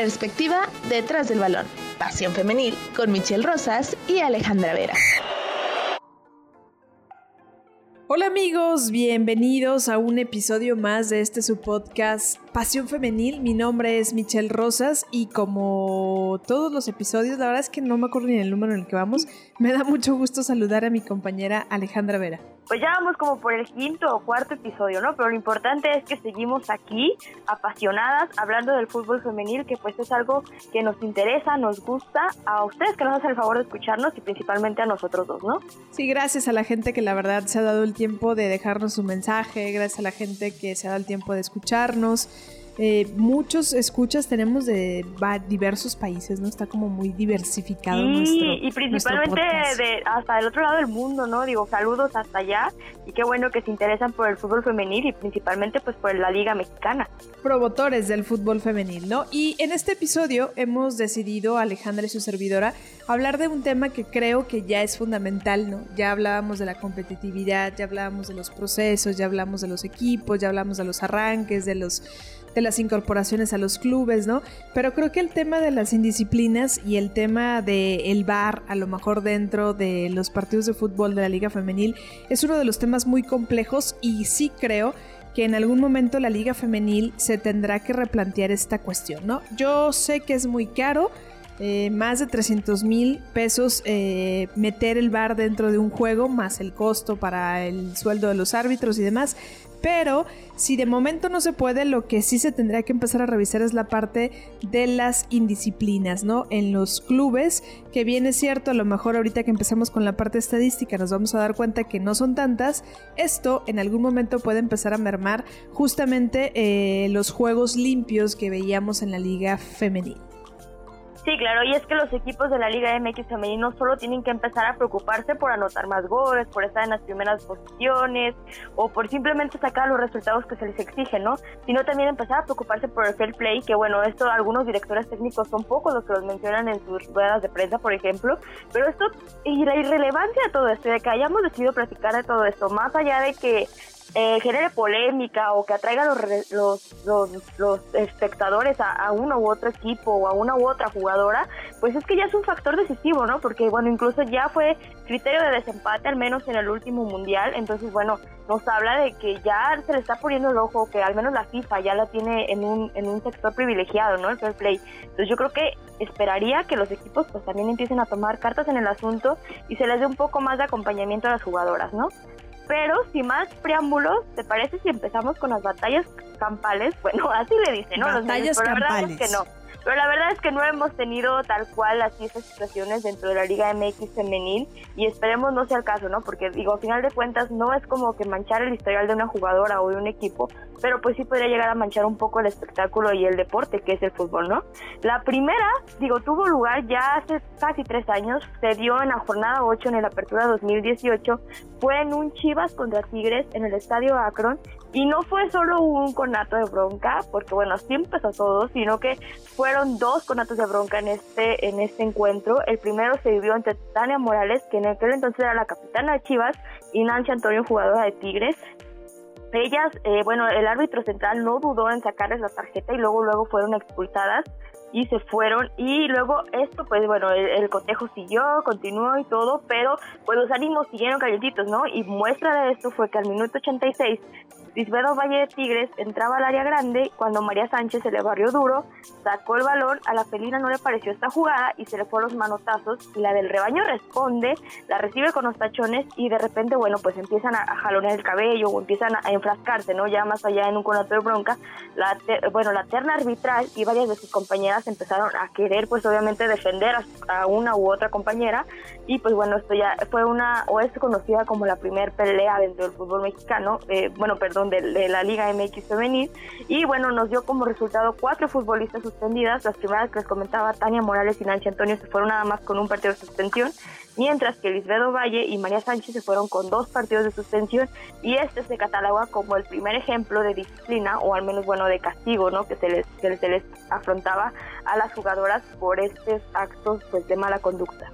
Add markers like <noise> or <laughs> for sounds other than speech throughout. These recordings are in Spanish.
Perspectiva detrás del balón. Pasión femenil con Michelle Rosas y Alejandra Vera. Hola amigos, bienvenidos a un episodio más de este su podcast Pasión Femenil. Mi nombre es Michelle Rosas y como todos los episodios, la verdad es que no me acuerdo ni el número en el que vamos, me da mucho gusto saludar a mi compañera Alejandra Vera. Pues ya vamos como por el quinto o cuarto episodio, ¿no? Pero lo importante es que seguimos aquí, apasionadas, hablando del fútbol femenil, que pues es algo que nos interesa, nos gusta, a ustedes que nos hacen el favor de escucharnos y principalmente a nosotros dos, ¿no? Sí, gracias a la gente que la verdad se ha dado el tiempo de dejarnos su mensaje, gracias a la gente que se ha dado el tiempo de escucharnos. Eh, muchos escuchas tenemos de diversos países, ¿no? Está como muy diversificado nuestro y principalmente de hasta del otro lado del mundo, ¿no? Digo, saludos hasta allá y qué bueno que se interesan por el fútbol femenil y principalmente pues por la Liga Mexicana. Promotores del fútbol femenil, ¿no? Y en este episodio hemos decidido, Alejandra y su servidora, hablar de un tema que creo que ya es fundamental, ¿no? Ya hablábamos de la competitividad, ya hablábamos de los procesos, ya hablamos de los equipos, ya hablamos de los arranques, de los de las incorporaciones a los clubes, ¿no? Pero creo que el tema de las indisciplinas y el tema del el bar, a lo mejor dentro de los partidos de fútbol de la Liga Femenil, es uno de los temas muy complejos y sí creo que en algún momento la Liga Femenil se tendrá que replantear esta cuestión, ¿no? Yo sé que es muy caro, eh, más de 300 mil pesos eh, meter el bar dentro de un juego, más el costo para el sueldo de los árbitros y demás. Pero si de momento no se puede, lo que sí se tendría que empezar a revisar es la parte de las indisciplinas, ¿no? En los clubes, que bien es cierto, a lo mejor ahorita que empezamos con la parte estadística nos vamos a dar cuenta que no son tantas, esto en algún momento puede empezar a mermar justamente eh, los juegos limpios que veíamos en la liga femenil. Sí, claro, y es que los equipos de la Liga MX femenino solo tienen que empezar a preocuparse por anotar más goles, por estar en las primeras posiciones o por simplemente sacar los resultados que se les exigen, ¿no? Sino también empezar a preocuparse por el fair play, que bueno, esto algunos directores técnicos son pocos los que los mencionan en sus ruedas de prensa, por ejemplo, pero esto y la irrelevancia de todo esto, de que hayamos decidido platicar de todo esto, más allá de que eh, genere polémica o que atraiga los, los, los, espectadores a, uno u otro equipo o a una u otra jugadora, pues es que ya es un factor decisivo, ¿no? Porque, bueno, incluso ya fue criterio de desempate, al menos en el último mundial, entonces, bueno, nos habla de que ya se le está poniendo el ojo, que al menos la FIFA ya la tiene en un, en un sector privilegiado, ¿no? El fair play. Entonces yo creo que esperaría que los equipos pues también empiecen a tomar cartas en el asunto y se les dé un poco más de acompañamiento a las jugadoras, ¿no? Pero sin más preámbulos, ¿te parece si empezamos con las batallas campales? <laughs> Bueno, así le dicen, ¿no? Batallas Los campales. La verdad es que no. Pero la verdad es que no hemos tenido tal cual así esas situaciones dentro de la Liga MX femenil y esperemos no sea el caso, ¿no? Porque digo, a final de cuentas no es como que manchar el historial de una jugadora o de un equipo, pero pues sí podría llegar a manchar un poco el espectáculo y el deporte que es el fútbol, ¿no? La primera, digo, tuvo lugar ya hace casi tres años, se dio en la jornada 8 en el Apertura 2018, fue en un Chivas contra Tigres en el Estadio Akron y no fue solo un conato de bronca, porque bueno, así empezó todo, sino que fueron dos conatos de bronca en este, en este encuentro. El primero se vivió entre Tania Morales, que en aquel entonces era la capitana de Chivas, y Nancy Antonio, jugadora de Tigres. Ellas, eh, bueno, el árbitro central no dudó en sacarles la tarjeta y luego, luego fueron expulsadas y se fueron y luego esto pues bueno el, cotejo siguió continuó y todo pero pues los ánimos siguieron calientitos no y muestra de esto fue que al minuto 86 Lisbedo Valle de Tigres entraba al área grande cuando María Sánchez se le barrió duro, sacó el balón, a la felina no le pareció esta jugada y se le fueron los manotazos y la del rebaño responde, la recibe con los tachones y de repente, bueno, pues empiezan a, jalonear el cabello o empiezan a, enfrascarse, ¿no? Ya más allá en un conato de bronca, la bueno, la terna arbitral y varias de sus compañeras empezaron a querer, pues obviamente defender a, una u otra compañera y pues bueno, esto ya fue una, o es conocida como la primer pelea dentro del fútbol mexicano, eh, bueno, perdón, de, la Liga MX femenil y bueno, nos dio como resultado cuatro futbolistas suspendidas, las primeras que les comentaba Tania Morales y Nancy Antonio se fueron nada más con un partido de suspensión, mientras que Lisbedo Valle y María Sánchez se fueron con dos partidos de suspensión y este se cataloga como el primer ejemplo de disciplina o al menos bueno de castigo, ¿no? que se les, que se les afrontaba a las jugadoras por estos actos pues de mala conducta.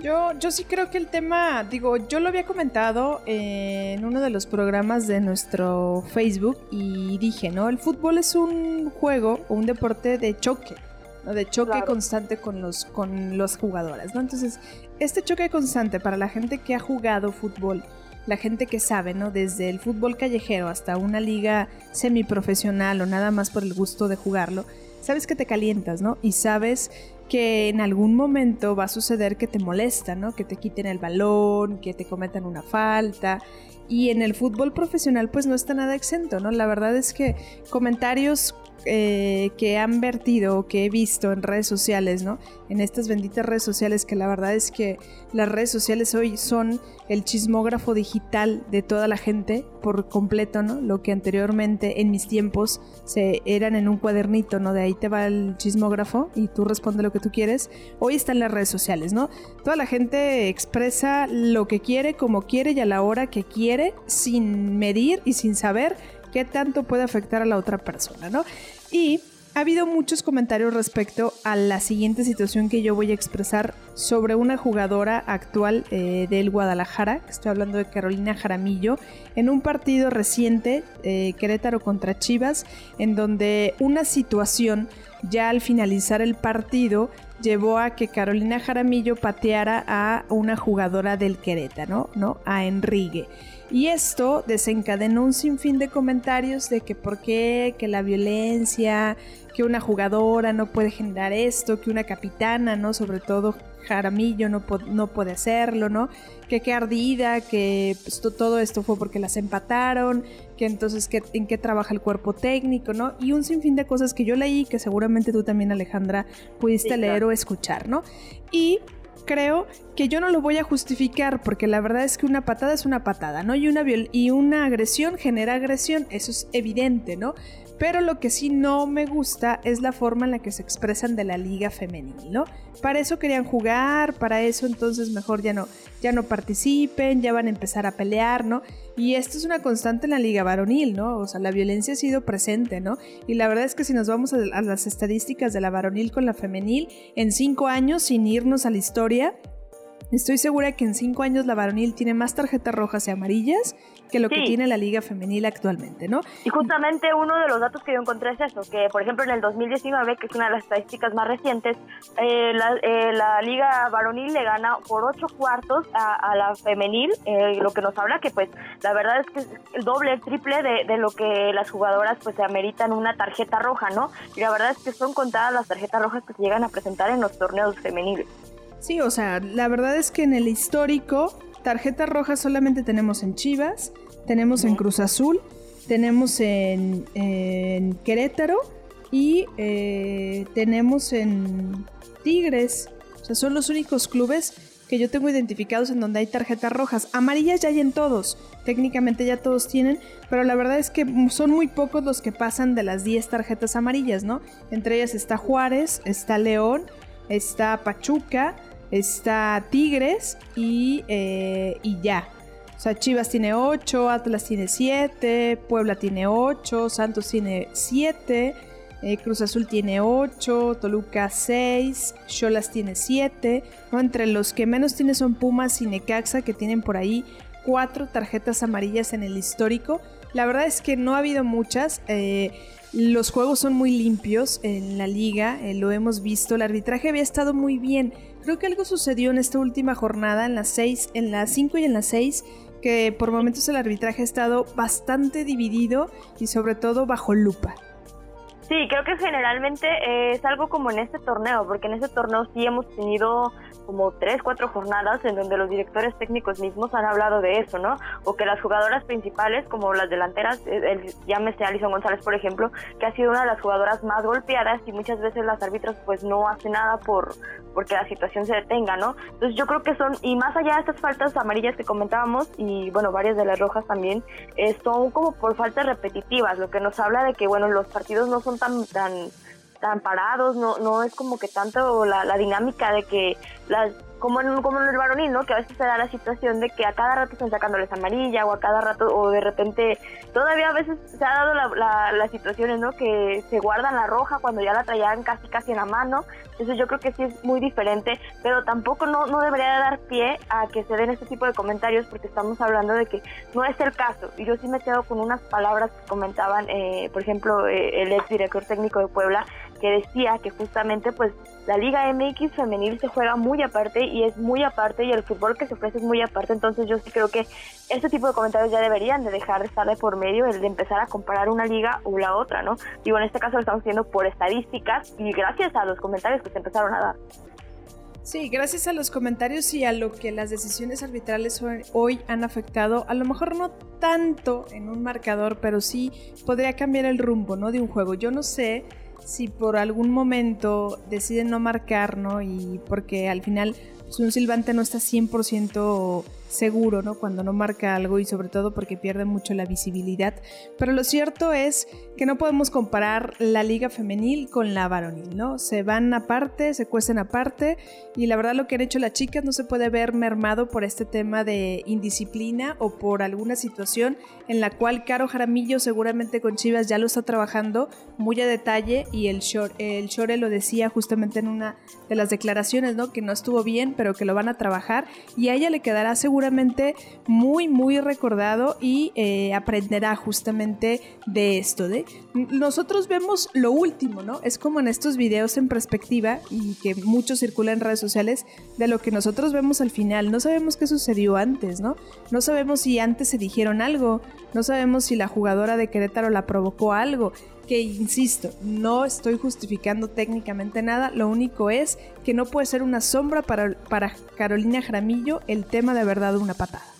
Yo, yo sí creo que el tema, digo, yo lo había comentado en uno de los programas de nuestro Facebook y dije, ¿no? El fútbol es un juego o un deporte de choque, ¿no? De choque constante con los, con las jugadoras, ¿no? Entonces, este choque constante para la gente que ha jugado fútbol, la gente que sabe, ¿no? Desde el fútbol callejero hasta una liga semiprofesional o nada más por el gusto de jugarlo, sabes que te calientas, ¿no? Y sabes que en algún momento va a suceder que te molesta, ¿no? Que te quiten el balón, que te cometan una falta. Y en el fútbol profesional pues no está nada exento, ¿no? La verdad es que comentarios eh, que han vertido o que he visto en redes sociales, ¿no? En estas benditas redes sociales que la verdad es que las redes sociales hoy son el chismógrafo digital de toda la gente por completo, ¿no? Lo que anteriormente en mis tiempos se eran en un cuadernito, ¿no? De ahí te va el chismógrafo y tú respondes lo que tú quieres. Hoy están las redes sociales, ¿no? Toda la gente expresa lo que quiere, como quiere y a la hora que quiere, sin medir y sin saber qué tanto puede afectar a la otra persona, ¿no? Y ha habido muchos comentarios respecto a la siguiente situación que yo voy a expresar sobre una jugadora actual eh, del Guadalajara, estoy hablando de Carolina Jaramillo, en un partido reciente, eh, Querétaro contra Chivas, en donde una situación ya al finalizar el partido llevó a que Carolina Jaramillo pateara a una jugadora del Querétaro, ¿no? A Enrique. Y esto desencadenó un sinfín de comentarios de que por qué, que la violencia, que una jugadora no puede generar esto, que una capitana, ¿no? Sobre todo Jaramillo no, no puede hacerlo, ¿no? Que qué ardida, que pues, todo esto fue porque las empataron, que entonces en qué trabaja el cuerpo técnico, ¿no? Y un sinfín de cosas que yo leí que seguramente tú también, Alejandra, pudiste leer o escuchar, ¿no? Y creo que yo no lo voy a justificar porque la verdad es que una patada es una patada, ¿no? Y una, y una agresión genera agresión, eso es evidente, ¿no? Pero lo que sí no me gusta es la forma en la que se expresan de la liga femenil, ¿no? Para eso querían jugar, para eso entonces mejor ya no, ya no participen, ya van a empezar a pelear, ¿no? Y esto es una constante en la liga varonil, ¿no? O sea, la violencia ha sido presente, ¿no? Y la verdad es que si nos vamos a, a las estadísticas de la varonil con la femenil, en cinco años, sin irnos a la historia, Estoy segura que en cinco años la varonil tiene más tarjetas rojas y amarillas que lo que tiene la liga femenil actualmente, ¿no? Y justamente uno de los datos que yo encontré es eso, que por ejemplo en el 2019, que es una de las estadísticas más recientes, eh, eh, la, liga varonil le gana por ocho cuartos a, la femenil, eh, lo que nos habla que pues la verdad es que es el doble, el triple de, de, lo que las jugadoras pues se ameritan una tarjeta roja, ¿no? Y la verdad es que son contadas las tarjetas rojas que se llegan a presentar en los torneos femeniles. Sí, o sea, la verdad es que en el histórico, tarjetas rojas solamente tenemos en Chivas, tenemos en Cruz Azul, tenemos en, Querétaro y eh, tenemos en Tigres. O sea, son los únicos clubes que yo tengo identificados en donde hay tarjetas rojas. Amarillas ya hay en todos. Técnicamente ya todos tienen, pero la verdad es que son muy pocos los que pasan de las 10 tarjetas amarillas, ¿no? Entre ellas está Juárez, está León, está Pachuca, está Tigres y, eh, y ya. O sea, Chivas tiene 8, Atlas tiene 7, Puebla tiene 8, Santos tiene 7, eh, Cruz Azul tiene 8, Toluca 6, Cholas tiene 7. ¿no? Entre los que menos tiene son Pumas y Necaxa, que tienen por ahí 4 tarjetas amarillas en el histórico. La verdad es que no ha habido muchas. Eh, los juegos son muy limpios en la liga, lo hemos visto. El arbitraje había estado muy bien. Creo que algo sucedió en esta última jornada, en las 6, en las 5 y en las 6, que por momentos el arbitraje ha estado bastante dividido y sobre todo bajo lupa. Sí, creo que generalmente es algo como en este torneo, porque en este torneo sí hemos tenido como tres, cuatro jornadas en donde los directores técnicos mismos han hablado de eso, ¿no? O que las jugadoras principales, como las delanteras, eh, el, llámese Alison González, por ejemplo, que ha sido una de las jugadoras más golpeadas y muchas veces las árbitros pues no hacen nada por porque la situación se detenga, ¿no? Entonces yo creo que son, y más allá de estas faltas amarillas que comentábamos, y bueno, varias de las rojas también, eh, son como por faltas repetitivas, lo que nos habla de que, bueno, los partidos no son tan, tan tan parados, no, no es como que tanto la, la dinámica de que las como en, como en el varonil, ¿no? Que a veces se da la situación de que a cada rato están sacándoles amarilla o a cada rato, o de repente, todavía a veces se ha dado la, las situaciones, ¿no? Que se guardan la roja cuando ya la traían casi casi en la mano. Entonces yo creo que sí es muy diferente, pero tampoco no, no debería de dar pie a que se den este tipo de comentarios porque estamos hablando de que no es el caso. Y yo sí me quedo con unas palabras que comentaban, eh, por ejemplo, eh, el ex director técnico de Puebla, que decía que justamente pues la Liga MX femenil se juega muy aparte y es muy aparte y el fútbol que se ofrece es muy aparte, entonces yo sí creo que este tipo de comentarios ya deberían de dejar de estar de por medio, el de empezar a comparar una liga o la otra, ¿no? Digo, en este caso lo estamos haciendo por estadísticas y gracias a los comentarios que se empezaron a dar. Sí, gracias a los comentarios y a lo que las decisiones arbitrales hoy han afectado, a lo mejor no tanto en un marcador, pero sí podría cambiar el rumbo, ¿no? De un juego. Yo no sé si por algún momento deciden no marcar, ¿no? Y porque al final pues, un silbante no está 100% seguro, ¿no? Cuando no marca algo y sobre todo porque pierde mucho la visibilidad. Pero lo cierto es que no podemos comparar la liga femenil con la varonil, ¿no? Se van aparte, se cuestan aparte y la verdad lo que han hecho las chicas no se puede ver mermado por este tema de indisciplina o por alguna situación en la cual Caro Jaramillo seguramente con Chivas ya lo está trabajando muy a detalle y el Shore, el Shore lo decía justamente en una de las declaraciones, ¿no? Que no estuvo bien, pero que lo van a trabajar y a ella le quedará seguro seguramente muy, muy recordado y eh, aprenderá justamente de esto. De nosotros vemos lo último, ¿no? Es como en estos videos en perspectiva y que muchos circulan en redes sociales de lo que nosotros vemos al final. No sabemos qué sucedió antes, ¿no? No sabemos si antes se dijeron algo, no sabemos si la jugadora de Querétaro la provocó algo que insisto, no estoy justificando técnicamente nada, lo único es que no puede ser una sombra para, para Carolina Jaramillo el tema de haber dado una patada.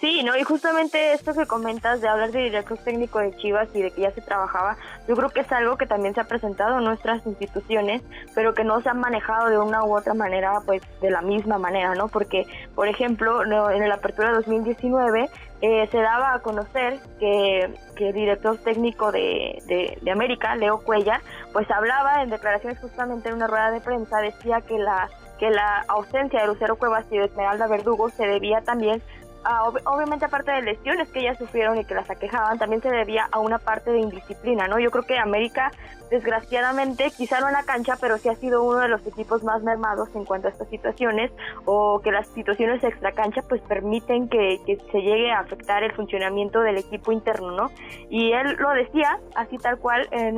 Sí, no, y justamente esto que comentas de hablar de director técnico de Chivas y de que ya se trabajaba, yo creo que es algo que también se ha presentado en nuestras instituciones, pero que no se han manejado de una u otra manera, pues de la misma manera, ¿no? Porque, por ejemplo, en el apertura 2019 eh, se daba a conocer que, que el director técnico de, de, América, Leo Cuellar, pues hablaba en declaraciones justamente en una rueda de prensa, decía que la que la ausencia de Lucero Cuevas y de Esmeralda Verdugo se debía también obviamente aparte de lesiones que ellas sufrieron y que las aquejaban, también se debía a una parte de indisciplina, ¿no? Yo creo que América, desgraciadamente, quizá no en la cancha, pero sí ha sido uno de los equipos más mermados en cuanto a estas situaciones, o que las situaciones extra cancha pues permiten que, que se llegue a afectar el funcionamiento del equipo interno, ¿no? Y él lo decía, así tal cual, eh,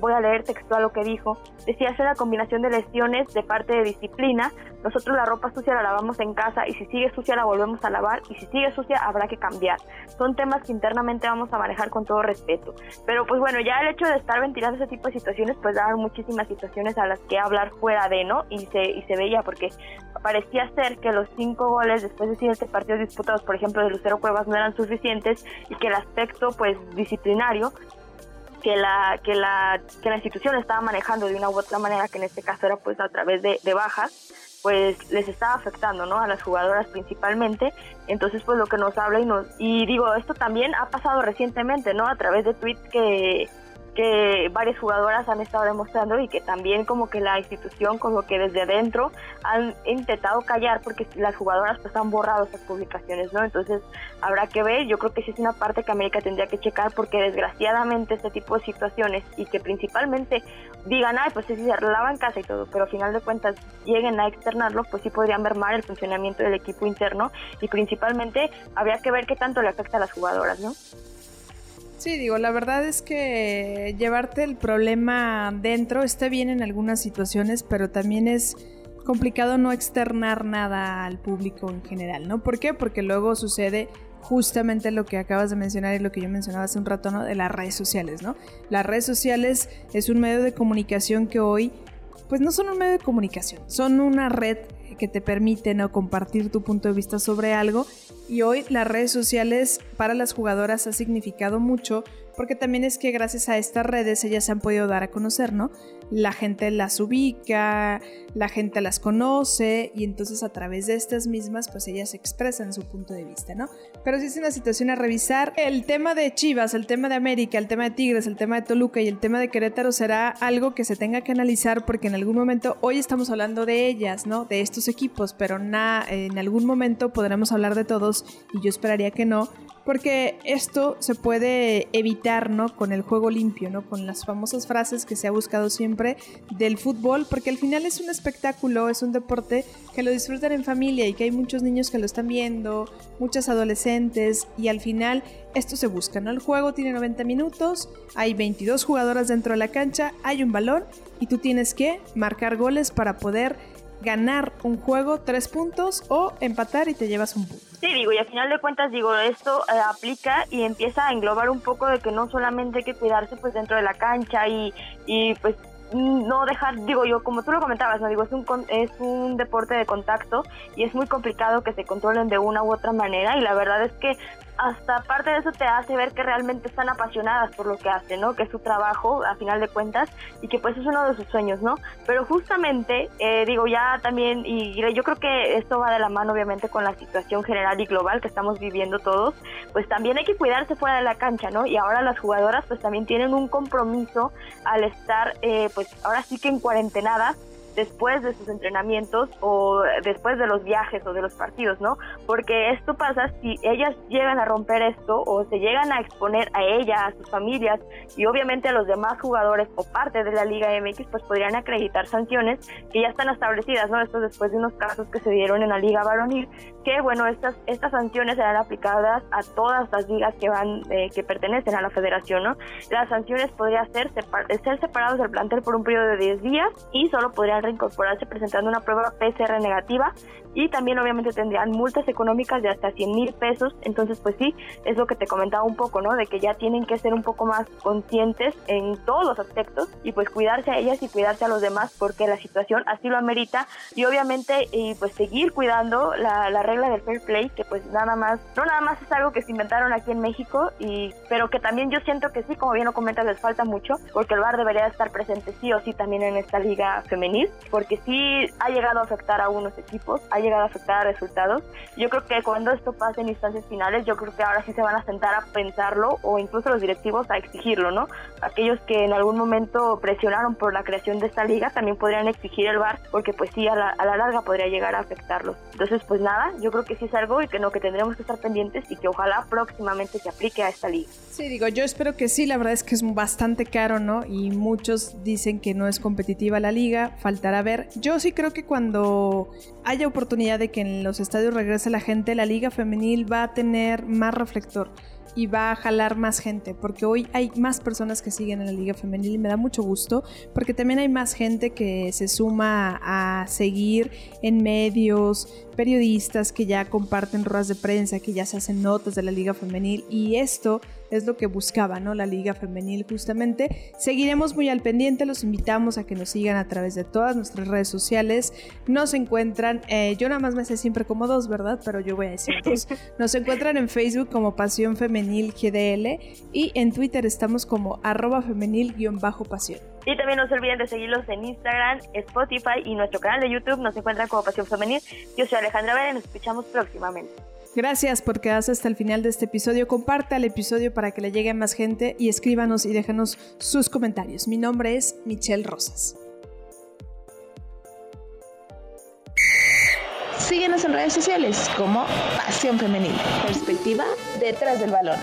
voy a leer textual lo que dijo, decía, es una combinación de lesiones de parte de disciplina, nosotros la ropa sucia la lavamos en casa y si sigue sucia la volvemos a lavar y si sigue sucia habrá que cambiar. Son temas que internamente vamos a manejar con todo respeto. Pero pues bueno, ya el hecho de estar ventilando ese tipo de situaciones pues daban muchísimas situaciones a las que hablar fuera de, ¿no? Y se, y se veía porque parecía ser que los cinco goles después de siete partidos disputados, por ejemplo, de Lucero Cuevas no eran suficientes y que el aspecto pues disciplinario que la que la que la institución estaba manejando de una u otra manera que en este caso era pues a través de, de bajas pues les estaba afectando, ¿no? A las jugadoras principalmente. Entonces, pues lo que nos habla y nos... Y digo, esto también ha pasado recientemente, ¿no? A través de tweets que, que varias jugadoras han estado demostrando y que también como que la institución como que desde adentro han intentado callar porque las jugadoras pues han borrado esas publicaciones, ¿no? Entonces habrá que ver, yo creo que sí es una parte que América tendría que checar porque desgraciadamente este tipo de situaciones y que principalmente digan, ay, pues sí, se arreglaba en casa y todo, pero al final de cuentas lleguen a externarlo, pues sí podrían mermar el funcionamiento del equipo interno y principalmente habría que ver qué tanto le afecta a las jugadoras, ¿no? Sí, digo, la verdad es que llevarte el problema dentro está bien en algunas situaciones, pero también es complicado no externar nada al público en general, ¿no? ¿Por qué? Porque luego sucede justamente lo que acabas de mencionar y lo que yo mencionaba hace un rato, ¿no? De las redes sociales, ¿no? Las redes sociales es un medio de comunicación que hoy, pues no son un medio de comunicación, son una red que te permite ¿no? compartir tu punto de vista sobre algo. Y hoy las redes sociales para las jugadoras ha significado mucho porque también es que gracias a estas redes ellas se han podido dar a conocer, ¿no? La gente las ubica, la gente las conoce y entonces a través de estas mismas pues ellas expresan su punto de vista, ¿no? Pero sí es una situación a revisar. El tema de Chivas, el tema de América, el tema de Tigres, el tema de Toluca y el tema de Querétaro será algo que se tenga que analizar porque en algún momento, hoy estamos hablando de ellas, ¿no? De estos equipos, pero na, en algún momento podremos hablar de todos y yo esperaría que no, porque esto se puede evitar, ¿no? Con el juego limpio, ¿no? Con las famosas frases que se ha buscado siempre del fútbol, porque al final es un espectáculo, es un deporte que lo disfrutan en familia y que hay muchos niños que lo están viendo, muchas adolescentes y al final esto se busca, ¿no? El juego tiene 90 minutos, hay 22 jugadoras dentro de la cancha, hay un balón y tú tienes que marcar goles para poder ganar un juego, tres puntos o empatar y te llevas un punto. Sí, digo, y al final de cuentas, digo, esto eh, aplica y empieza a englobar un poco de que no solamente hay que cuidarse pues dentro de la cancha y, y pues no dejar, digo yo, como tú lo comentabas, no digo, es un es un deporte de contacto y es muy complicado que se controlen de una u otra manera y la verdad es que hasta aparte de eso te hace ver que realmente están apasionadas por lo que hacen, ¿no? Que es su trabajo, a final de cuentas, y que pues es uno de sus sueños, ¿no? Pero justamente, eh, digo, ya también, y yo creo que esto va de la mano obviamente con la situación general y global que estamos viviendo todos, pues también hay que cuidarse fuera de la cancha, ¿no? Y ahora las jugadoras pues también tienen un compromiso al estar, eh, pues ahora sí que en cuarentenadas, después de sus entrenamientos o después de los viajes o de los partidos, ¿no? Porque esto pasa si ellas llegan a romper esto o se llegan a exponer a ella, a sus familias y obviamente a los demás jugadores o parte de la Liga MX, pues podrían acreditar sanciones que ya están establecidas, ¿no? Esto después de unos casos que se dieron en la Liga Varonil, que bueno, estas, estas sanciones serán aplicadas a todas las ligas que van, eh, que pertenecen a la federación, ¿no? Las sanciones podrían ser, ser separados del plantel por un periodo de 10 días y solo podrían reincorporarse presentando una prueba PCR negativa y también obviamente tendrían multas económicas de hasta 100 mil pesos. Entonces, pues sí, es lo que te comentaba un poco, ¿no? De que ya tienen que ser un poco más conscientes en todos los aspectos y pues cuidarse a ellas y cuidarse a los demás porque la situación así lo amerita y obviamente y pues seguir cuidando la, la regla del fair play que pues nada más, no nada más es algo que se inventaron aquí en México y pero que también yo siento que sí, como bien lo comentas, les falta mucho porque el VAR debería estar presente sí o sí también en esta liga femenil porque sí ha llegado a afectar a unos equipos, ha llegado a afectar a resultados. Yo creo que cuando esto pase en instancias finales, yo creo que ahora sí se van a sentar a pensarlo o incluso los directivos a exigirlo, ¿no? Aquellos que en algún momento presionaron por la creación de esta liga también podrían exigir el VAR porque pues sí, a la, a la larga podría llegar a afectarlos. Entonces, pues nada, yo creo que sí es algo y que no, que tendremos que estar pendientes y que ojalá próximamente se aplique a esta liga. Sí, digo, yo espero que sí, la verdad es que es bastante caro, ¿no? Y muchos dicen que no es competitiva la liga, faltará ver. Yo sí creo que cuando haya oportunidad de que en los estadios regrese la gente, la liga femenil va a tener más reflector y va a jalar más gente, porque hoy hay más personas que siguen en la liga femenil y me da mucho gusto, porque también hay más gente que se suma a seguir en medios, periodistas que ya comparten ruedas de prensa, que ya se hacen notas de la liga femenil y esto es lo que buscaba, ¿no? La liga femenil justamente. Seguiremos muy al pendiente, los invitamos a que nos sigan a través de todas nuestras redes sociales. Nos encuentran, eh, yo nada más me sé siempre como dos, ¿verdad? Pero yo voy a decir dos. <laughs> Nos encuentran en Facebook como Pasión Femenil GDL y en Twitter estamos como arroba femenil-pasión. Y también no se olviden de seguirlos en Instagram, Spotify y nuestro canal de YouTube. Nos encuentran como Pasión Femenil. Yo soy Alejandra Vera y nos escuchamos próximamente. Gracias por quedarse hasta el final de este episodio. Comparta el episodio para que le llegue a más gente y escríbanos y déjanos sus comentarios. Mi nombre es Michelle Rosas. Síguenos en redes sociales como Pasión Femenil, perspectiva detrás del balón.